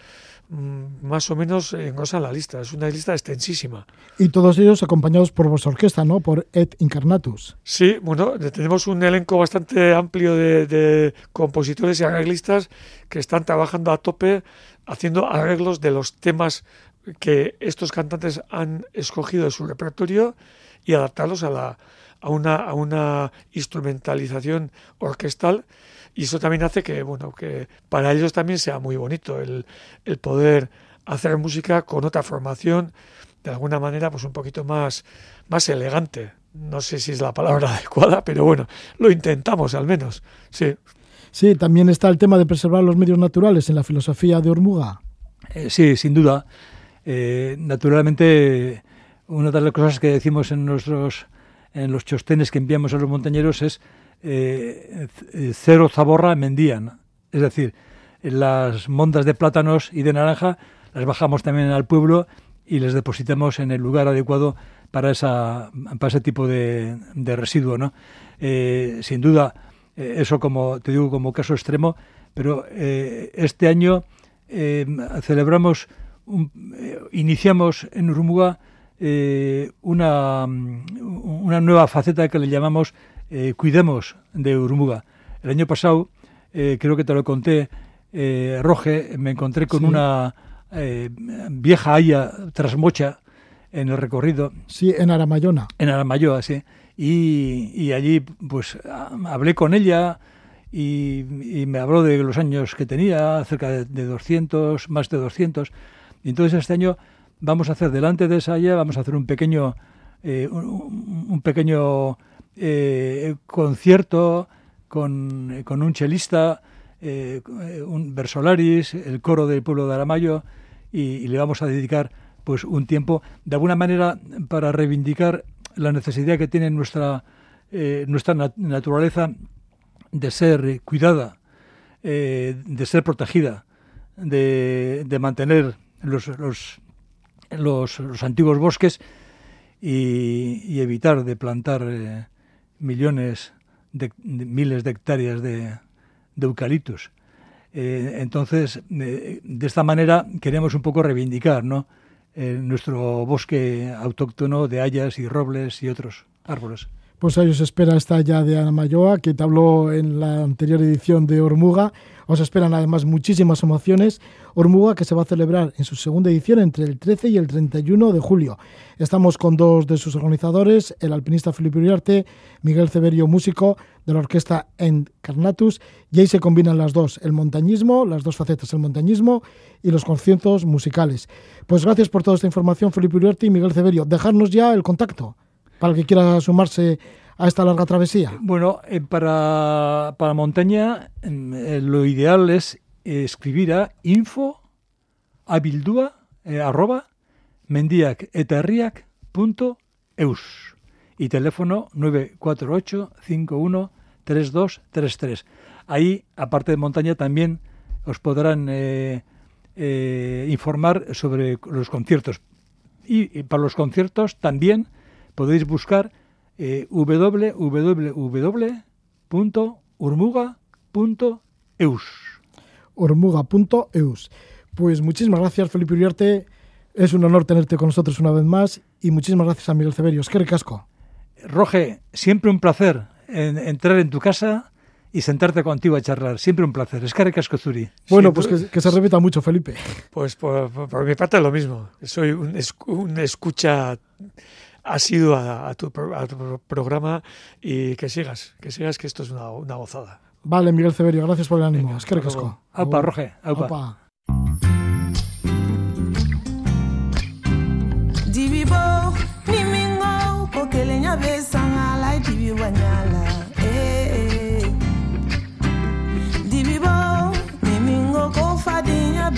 más o menos engrosan la lista. Es una lista extensísima. Y todos ellos acompañados por vuestra orquesta, ¿no? Por Ed Incarnatus. Sí, bueno, tenemos un elenco bastante amplio de, de compositores y arreglistas que están trabajando a tope haciendo arreglos de los temas que estos cantantes han escogido de su repertorio y adaptarlos a, la, a, una, a una instrumentalización orquestal. Y eso también hace que, bueno, que para ellos también sea muy bonito el, el poder hacer música con otra formación, de alguna manera, pues un poquito más, más elegante. No sé si es la palabra [laughs] adecuada, pero bueno, lo intentamos al menos. Sí. Sí, también está el tema de preservar los medios naturales en la filosofía de Urmuga. Eh, sí, sin duda. Eh, naturalmente, una de las cosas que decimos en nuestros en los chostenes que enviamos a los montañeros es eh, c- cero zaborra mendían. Es decir, las mondas de plátanos y de naranja las bajamos también al pueblo y les depositamos en el lugar adecuado para, esa, para ese tipo de, residuo. ¿no? Eh, sin duda, eh, eso como te digo como caso extremo, pero eh, este año eh, celebramos, un- eh, iniciamos en Urumuga eh, una, una nueva faceta que le llamamos eh, Cuidemos de Urumuga. El año pasado, eh, creo que te lo conté, eh, Roge, me encontré con Sí. una eh, vieja haya trasmocha en el recorrido Sí, en Aramayona. en Aramayoa, sí. Y, y allí, pues, hablé con ella y, y me habló de los años que tenía, cerca de, de 200, más de 200. Y entonces este año vamos a hacer, delante de esa haya, vamos a hacer un pequeño, eh, un, un pequeño eh, concierto con, con un chelista, eh, un Versolaris, el coro del pueblo de Aramayo, y, le vamos a dedicar pues un tiempo, de alguna manera, para reivindicar la necesidad que tiene nuestra, eh, nuestra nat- naturaleza de ser cuidada, de ser protegida, de, de mantener los, los, los, antiguos bosques y, evitar de plantar millones, de, miles de hectáreas de, de eucaliptus. Eh, entonces, eh, de esta manera queremos un poco reivindicar ¿no? Eh, nuestro bosque autóctono de hayas y robles y otros árboles. Pues ahí os espera esta ya de Aramayoa, que te habló en la anterior edición de Ormuga. Os esperan además muchísimas emociones. Ormuga que se va a celebrar en su segunda edición entre el 13 y el 31 de julio. Estamos con dos de sus organizadores, el alpinista Felipe Uriarte, Miguel Ceberio, músico de la orquesta Encarnatus, y ahí se combinan las dos, el montañismo, las dos facetas, el montañismo y los conciertos musicales. Pues gracias por toda esta información, Felipe Uriarte y Miguel Ceberio. Dejarnos ya el contacto para el que quiera sumarse a esta larga travesía. Bueno, eh, para, para montaña mm, eh, lo ideal es escribir a info abildua eh, arroba mendiacetarriac.eus y teléfono 948 51 3233. Ahí, aparte de montaña, también os podrán informar sobre los conciertos. Y para los conciertos también podéis buscar eh, www.urmuga.eus. ormuga.eus. Pues muchísimas gracias, Felipe Uriarte. Es un honor tenerte con nosotros una vez más y muchísimas gracias a Miguel Ceberios. Qué recasco. Roge, siempre un placer en, entrar en tu casa y sentarte contigo a charlar. Siempre un placer. Es que recasco, Zuri. Bueno, pues que, que, se repita mucho, Felipe. Pues por, por, por mi parte es lo mismo. Soy un, un escucha asidua a, a, tu, a tu programa y que sigas, que sigas que esto es una, una gozada. Vale, Miguel Severio, gracias por el ánimo. Es que recasco. Aupa, Roge. Aupa. Aupa. dibibo ni mingo ko kelen ya be sanga la dibi wanyala eh eh dibibo ni mingo ko fadi ya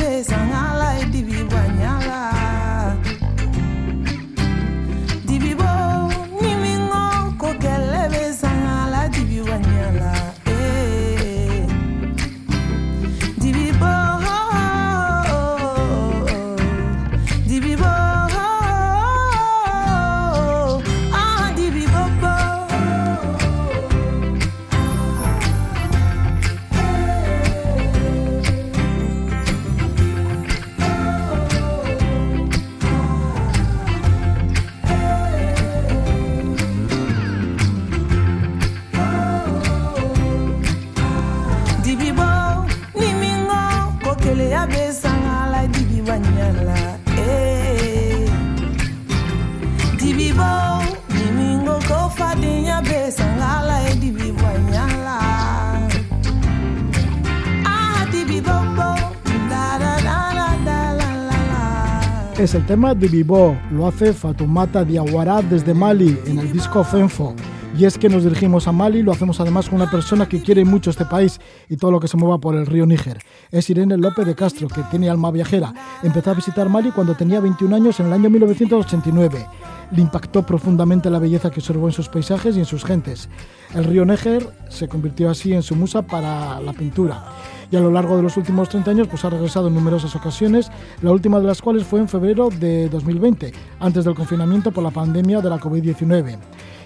El tema de Vivo, lo hace Fatumata Diawara desde Mali en el disco Fenfo. Y es que nos dirigimos a Mali, lo hacemos además con una persona que quiere mucho este país y todo lo que se mueva por el río Níger. Es Irene López de Castro, que tiene alma viajera. Empezó a visitar Mali cuando tenía 21 años en el año 1989. Le impactó profundamente la belleza que observó en sus paisajes y en sus gentes. El río Níger se convirtió así en su musa para la pintura y a lo largo de los últimos 30 años pues ha regresado en numerosas ocasiones, la última de las cuales fue en febrero de 2020, antes del confinamiento por la pandemia de la COVID-19.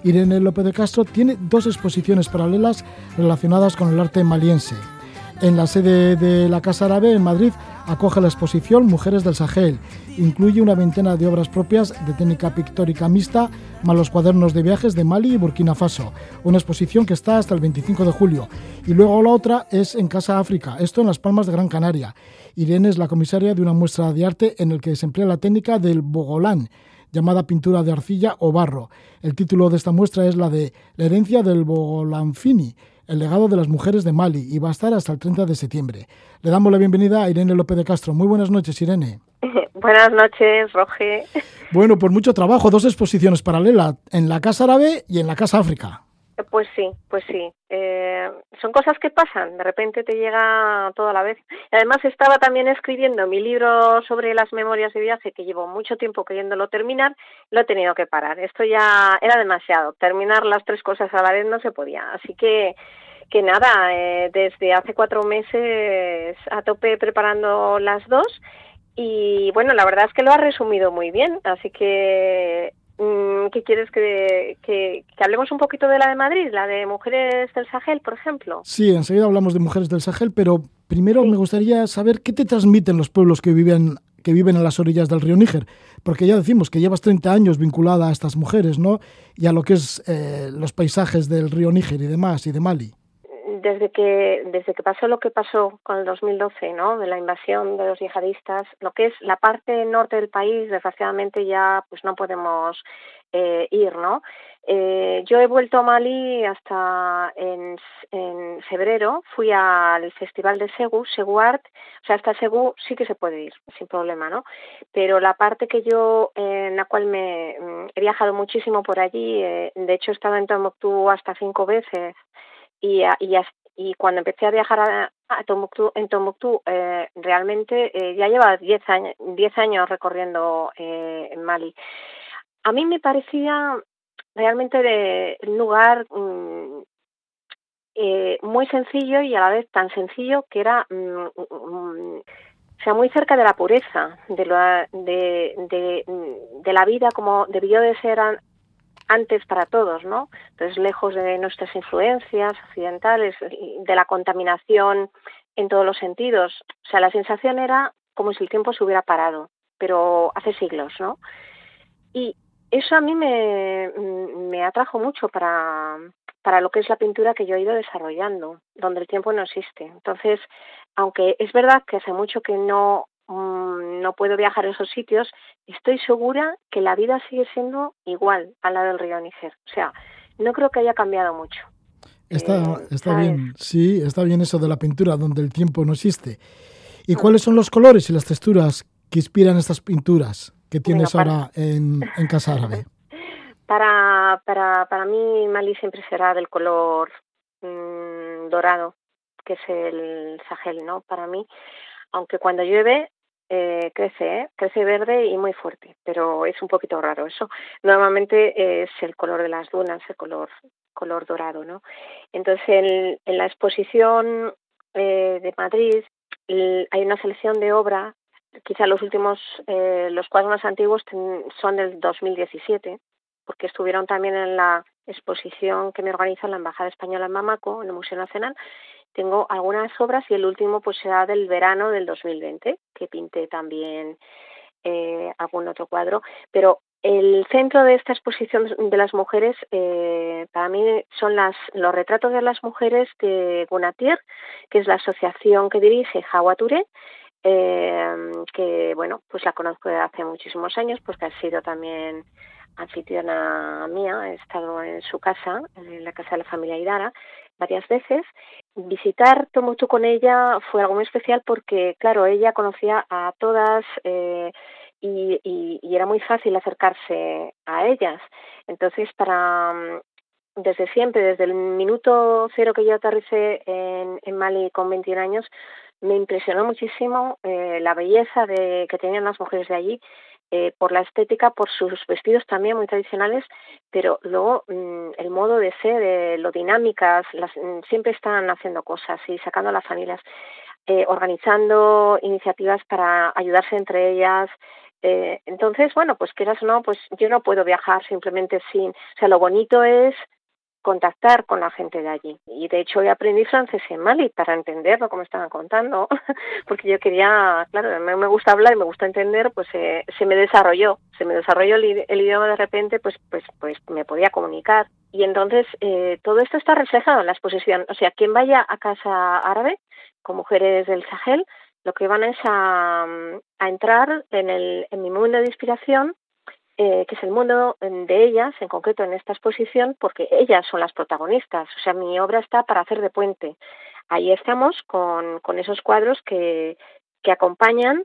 Irene López de Castro tiene dos exposiciones paralelas relacionadas con el arte maliense. En la sede de la Casa Árabe en Madrid acoge la exposición Mujeres del Sahel. Incluye una veintena de obras propias de técnica pictórica mixta, más los cuadernos de viajes de Mali y Burkina Faso. Una exposición que está hasta el 25 de julio. Y luego la otra es en Casa África, esto en Las Palmas de Gran Canaria. Irene es la comisaria de una muestra de arte en el que se emplea la técnica del bogolán, llamada pintura de arcilla o barro. El título de esta muestra es la de La herencia del Bogolanfini, el legado de las mujeres de Mali, y va a estar hasta el 30 de septiembre. Le damos la bienvenida a Irene López de Castro. Muy buenas noches, Irene. [laughs] Buenas noches, Roge. Bueno, pues mucho trabajo, dos exposiciones paralelas, en la Casa Árabe y en la Casa África. Pues sí, pues sí. Eh, son cosas que pasan, de repente te llega todo a la vez. Además estaba también escribiendo mi libro sobre las memorias de viaje, que llevo mucho tiempo queriéndolo terminar, lo he tenido que parar. Esto ya era demasiado. Terminar las tres cosas a la vez no se podía. Así que que nada, eh, desde hace cuatro meses a tope preparando las dos y bueno, la verdad es que lo ha resumido muy bien, así que ¿qué quieres que, que, que, hablemos un poquito de la de Madrid, la de Mujeres del Sahel, por ejemplo? Sí, enseguida hablamos de Mujeres del Sahel, pero primero sí. me gustaría saber qué te transmiten los pueblos que viven que viven a las orillas del río Níger, porque ya decimos que llevas 30 años vinculada a estas mujeres, ¿no? Y a lo que es eh, los paisajes del río Níger y demás, y de Mali desde que desde que pasó lo que pasó con el 2012, ¿no? De la invasión de los yihadistas, lo que es la parte norte del país, desgraciadamente ya pues no podemos eh, ir, ¿no? Eh, yo he vuelto a Mali hasta en, febrero, fui al festival de Segu, Segu Art, o sea, hasta Segu sí que se puede ir, sin problema, ¿no? Pero la parte que yo, en la cual he viajado muchísimo por allí, eh, de hecho he estado en Tombuctú hasta cinco veces, y, y, y cuando empecé a viajar a, Tombuctú, en Tombuctú, eh, realmente eh, ya lleva 10 años, diez años recorriendo eh, Mali. A mí me parecía realmente de, un lugar mmm, muy sencillo y a la vez tan sencillo que era mmm, o sea, muy cerca de la pureza, de, lo, de, de, de la vida como debió de ser antes para todos, ¿no? Entonces, lejos de nuestras influencias occidentales, de la contaminación en todos los sentidos. O sea, la sensación era como si el tiempo se hubiera parado, pero hace siglos, ¿no? Y eso a mí me, me atrajo mucho para, para lo que es la pintura que yo he ido desarrollando, donde el tiempo no existe. Entonces, aunque es verdad que hace mucho que no mm, no puedo viajar a esos sitios, estoy segura que la vida sigue siendo igual al lado del río Níger. O sea, no creo que haya cambiado mucho. Está, eh, está bien, sí, está bien eso de la pintura donde el tiempo no existe. ¿Y mm. cuáles son los colores y las texturas que inspiran estas pinturas que tienes ahora en, en Casa Árabe? [laughs] Para, para, para mí Mali siempre será del color mmm, dorado, que es el Sahel, ¿no? Para mí, aunque cuando llueve eh, crece, ¿eh? crece verde y muy fuerte, pero es un poquito raro eso. Normalmente es el color de las dunas, el color color dorado, ¿no? Entonces en, la exposición eh, de Madrid hay una selección de obra, quizá los últimos, eh, los cuadros más antiguos son del 2017, porque estuvieron también en la exposición que me organiza la Embajada Española en Bamako, en el Museo Nacional. Tengo algunas obras y el último pues será del verano del 2020, que pinté también eh, algún otro cuadro. Pero el centro de esta exposición de las mujeres eh, para mí son las, los retratos de las mujeres de Gunatier, que es la asociación que dirige Jawature, eh, que bueno, pues la conozco desde hace muchísimos años, pues que ha sido también anfitriona mía, he estado en su casa, en la casa de la familia Idara, varias veces. Visitar Tombuctú con ella fue algo muy especial porque, claro, ella conocía a todas eh, y, era muy fácil acercarse a ellas. Entonces, para mm, desde siempre, desde el minuto cero que yo aterricé en, en Mali con 21 años, me impresionó muchísimo eh, la belleza de, que tenían las mujeres de allí eh, por la estética, por sus vestidos también muy tradicionales, pero luego mmm, el modo de ser, eh, lo dinámicas, las, mmm, siempre están haciendo cosas y sacando a las familias, eh, organizando iniciativas para ayudarse entre ellas. Eh, entonces, bueno, pues quieras o no, pues yo no puedo viajar simplemente sin, o sea, lo bonito es contactar con la gente de allí. Y de hecho hoy aprendí francés en Mali para entender lo que me estaban contando, [laughs] porque yo quería, claro, me gusta hablar y me gusta entender, pues eh, se me desarrolló, se me desarrolló el, el, idioma de repente, pues, pues, pues me podía comunicar. Y entonces eh, todo esto está reflejado en la exposición. O sea, quien vaya a casa árabe con mujeres del Sahel, lo que van es a, a entrar en, el, en mi mundo de inspiración eh, que es el mundo de ellas, en concreto en esta exposición, porque ellas son las protagonistas. O sea, mi obra está para hacer de puente. Ahí estamos con, con esos cuadros que, que acompañan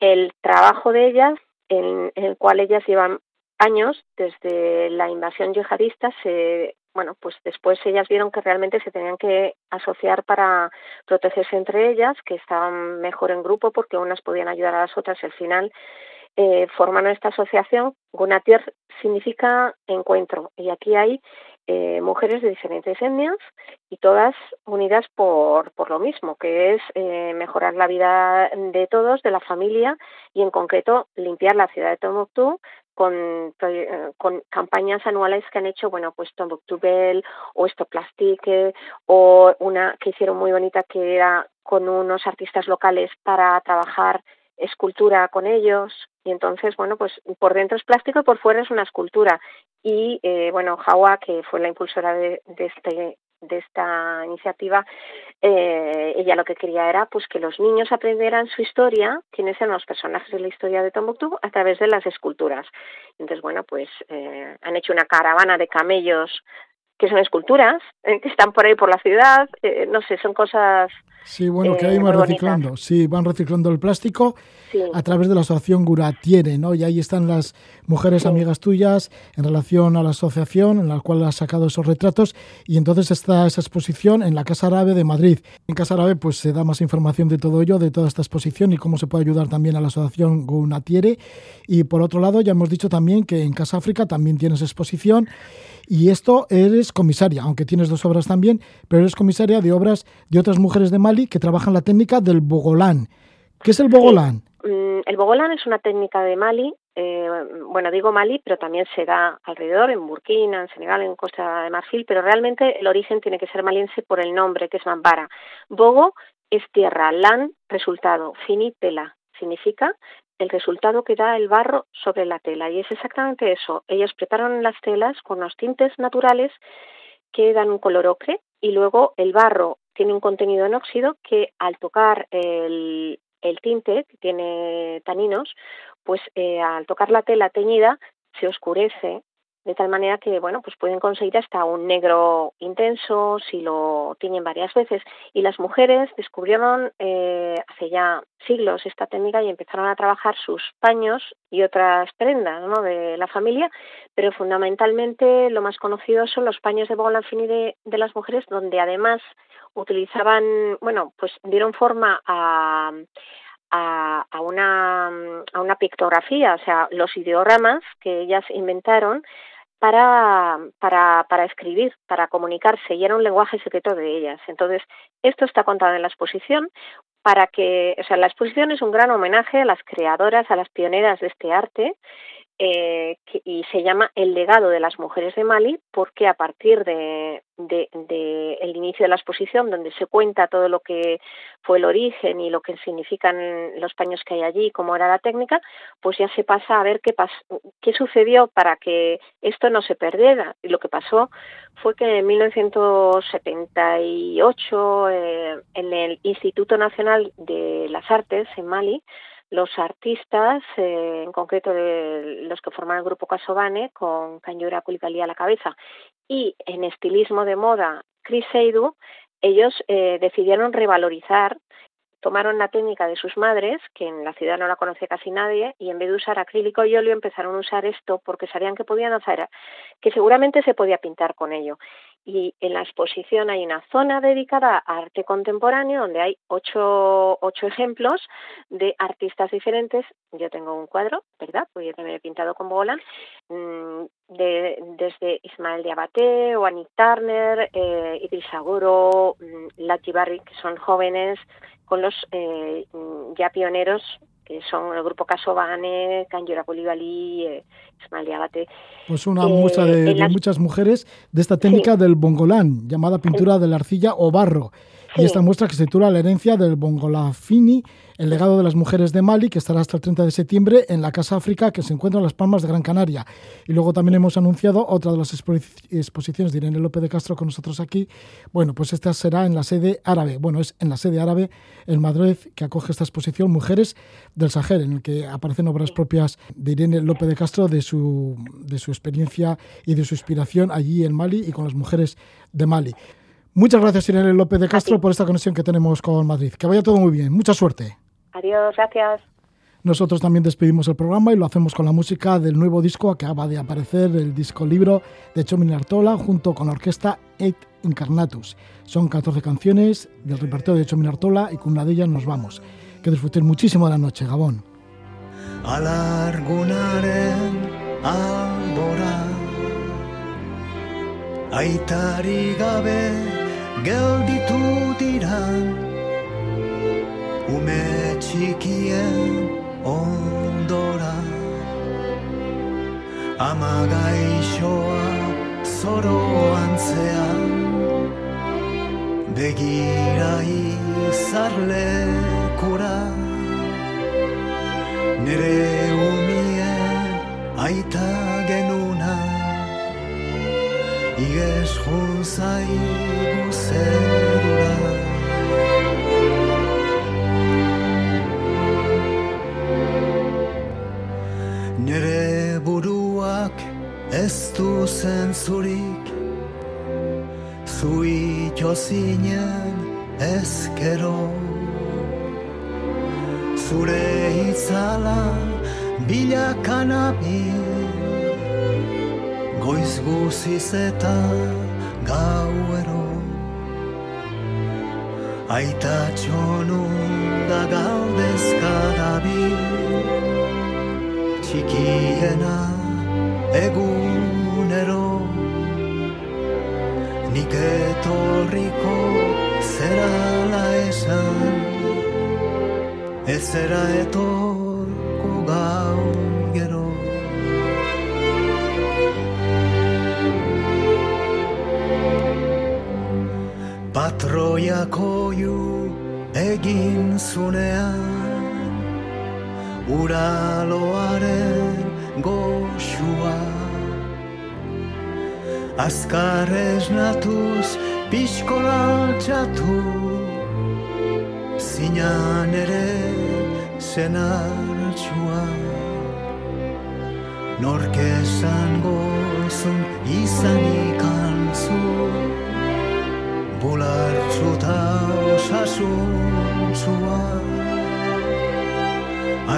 el trabajo de ellas, en, el cual ellas llevan años desde la invasión yihadista se bueno, pues después ellas vieron que realmente se tenían que asociar para protegerse entre ellas, que estaban mejor en grupo porque unas podían ayudar a las otras al final eh, forman esta asociación. Gunatier significa encuentro y aquí hay eh, mujeres de diferentes etnias y todas unidas por, por lo mismo, que es eh, mejorar la vida de todos, de la familia y en concreto limpiar la ciudad de Tombuctú con, con campañas anuales que han hecho, bueno, pues Tombuctú Bell o Esto Plastique o una que hicieron muy bonita que era con unos artistas locales para trabajar escultura con ellos. Y entonces bueno pues por dentro es plástico y por fuera es una escultura. Y eh, bueno Hawa que fue la impulsora de, de este de esta iniciativa eh, ella lo que quería era pues que los niños aprendieran su historia quiénes eran los personajes de la historia de Tombuctú a través de las esculturas. Entonces bueno pues eh, han hecho una caravana de camellos que son esculturas eh, que están por ahí por la ciudad eh, no sé son cosas Sí, bueno, que ahí van reciclando. Bonitas. Sí, van reciclando el plástico sí. a través de la asociación Guratiere, ¿no? Y ahí están las mujeres sí. amigas tuyas en relación a la asociación en la cual has sacado esos retratos. Y entonces está esa exposición en la Casa Árabe de Madrid. En Casa Árabe pues se da más información de todo ello, de toda esta exposición y cómo se puede ayudar también a la asociación Guratiere. Y por otro lado, ya hemos dicho también que en Casa África también tienes exposición. Y esto eres comisaria, aunque tienes dos obras también, pero eres comisaria de obras de otras mujeres de Mali que trabajan la técnica del bogolán. ¿Qué es el bogolán? Sí. Mm, el bogolán es una técnica de Mali, eh, bueno, digo Mali, pero también se da alrededor, en Burkina, en Senegal, en Costa de Marfil, pero realmente el origen tiene que ser maliense por el nombre, que es Mambara. Bogo es tierra, lan, resultado, fini, tela, significa el resultado que da el barro sobre la tela. Y es exactamente eso. Ellos preparan las telas con los tintes naturales que dan un color ocre y luego el barro tiene un contenido en óxido que al tocar el, tinte, que tiene taninos, pues eh, al tocar la tela teñida se oscurece de tal manera que bueno pues pueden conseguir hasta un negro intenso si lo tienen varias veces. Y las mujeres descubrieron eh, hace ya siglos esta técnica y empezaron a trabajar sus paños y otras prendas de la familia pero fundamentalmente lo más conocido son los paños de Bogolanfini de, de las mujeres donde además utilizaban bueno pues dieron forma a a, una, a una pictografía, o sea, los ideogramas que ellas inventaron para, para, para escribir, para comunicarse, y era un lenguaje secreto de ellas. Entonces, esto está contado en la exposición para que, o sea, la exposición es un gran homenaje a las creadoras, a las pioneras de este arte, eh, que, y se llama El legado de las mujeres de Mali porque a partir de, el inicio de la exposición donde se cuenta todo lo que fue el origen y lo que significan los paños que hay allí cómo era la técnica pues ya se pasa a ver qué pas qué sucedió para que esto no se perdiera. Y lo que pasó fue que en 1978 eh, en el Instituto Nacional de las Artes en Mali los artistas, eh, en concreto los que forman el grupo Casobane, con Kanyura Koulibaly a la cabeza, y en estilismo de moda Chris Seidu, ellos eh, decidieron revalorizar tomaron la técnica de sus madres, que en la ciudad no la conocía casi nadie, y en vez de usar acrílico y óleo empezaron a usar esto porque sabían que podían hacer, que seguramente se podía pintar con ello. Y en la exposición hay una zona dedicada a arte contemporáneo donde hay ocho, ocho ejemplos de artistas diferentes. Yo tengo un cuadro, ¿verdad? Pues yo también he pintado con bola, mm, de, desde Ismael de Abate, Turner, eh, Idris Aguro, mm, Lati Barry, que son jóvenes con los eh, ya pioneros que son el grupo Casobane, Canjura Koulibaly, eh, Ismael Abate. Pues una eh, muestra de, de, muchas mujeres de esta técnica sí. del bongolán, llamada pintura sí. de la arcilla o barro. Sí. Y esta muestra que se titula La herencia del bongolafini, el legado de las mujeres de Mali, que estará hasta el 30 de septiembre en la Casa África, que se encuentra en Las Palmas de Gran Canaria. Y luego también hemos anunciado otra de las expo exposiciones de Irene López de Castro con nosotros aquí. Bueno, pues esta será en la sede árabe. Bueno, es en la sede árabe en Madrid que acoge esta exposición Mujeres del Sahel, en el que aparecen obras propias de Irene López de Castro, de su, de su experiencia y de su inspiración allí en Mali y con las mujeres de Mali. Muchas gracias, Irene López de Castro, por esta conexión que tenemos con Madrid. Que vaya todo muy bien. Mucha suerte. Adiós, gracias. Nosotros también despedimos el programa y lo hacemos con la música del nuevo disco que acaba de aparecer, el disco libro de Chomin Artola, junto con la orquesta Eight Incarnatus. Son 14 canciones del repertorio de Chomin Artola y con una de ellas nos vamos. Que disfruten muchísimo de la noche, Gabón. Aitari gabe gelditu dira ume txikien ondora ama gaixoa zoroan zean begira izarlekura nere umien aita genuna iges junzai guzerura Nere ez du zentzurik Zu itxozinen ezkero. Zure itzala bilakan abil Goiz guziz eta gauero Aita txonun da galdezka dabil txikiena egunero. Nik etorriko zerala esan ez zera etor gaur gero. Patroiako ju egin zunean Uraloaren goxua Azkar esnatuz pixkola altxatu Zinan ere zenartxua Nork esan gozun izan ikantzu Bulartzuta osasuntzua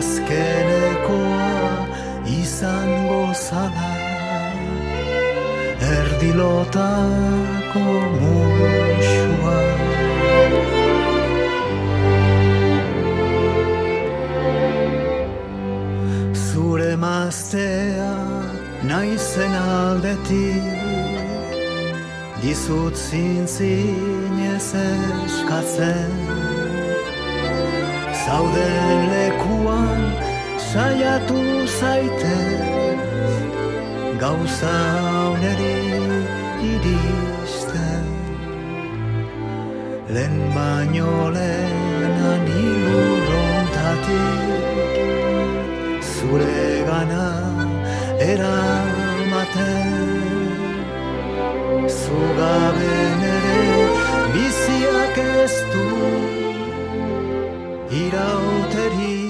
Azkenekoa izango zala Erdilotako muxua Zure maztea naizen aldetik Dizut zintzinez eskatzen Zauden lekuan saiatu zaitez gauza honeri iristen. Lehen baino lehen anilurontatik Zure gana eramaten. Zugaben ere biziak ez du Irauterik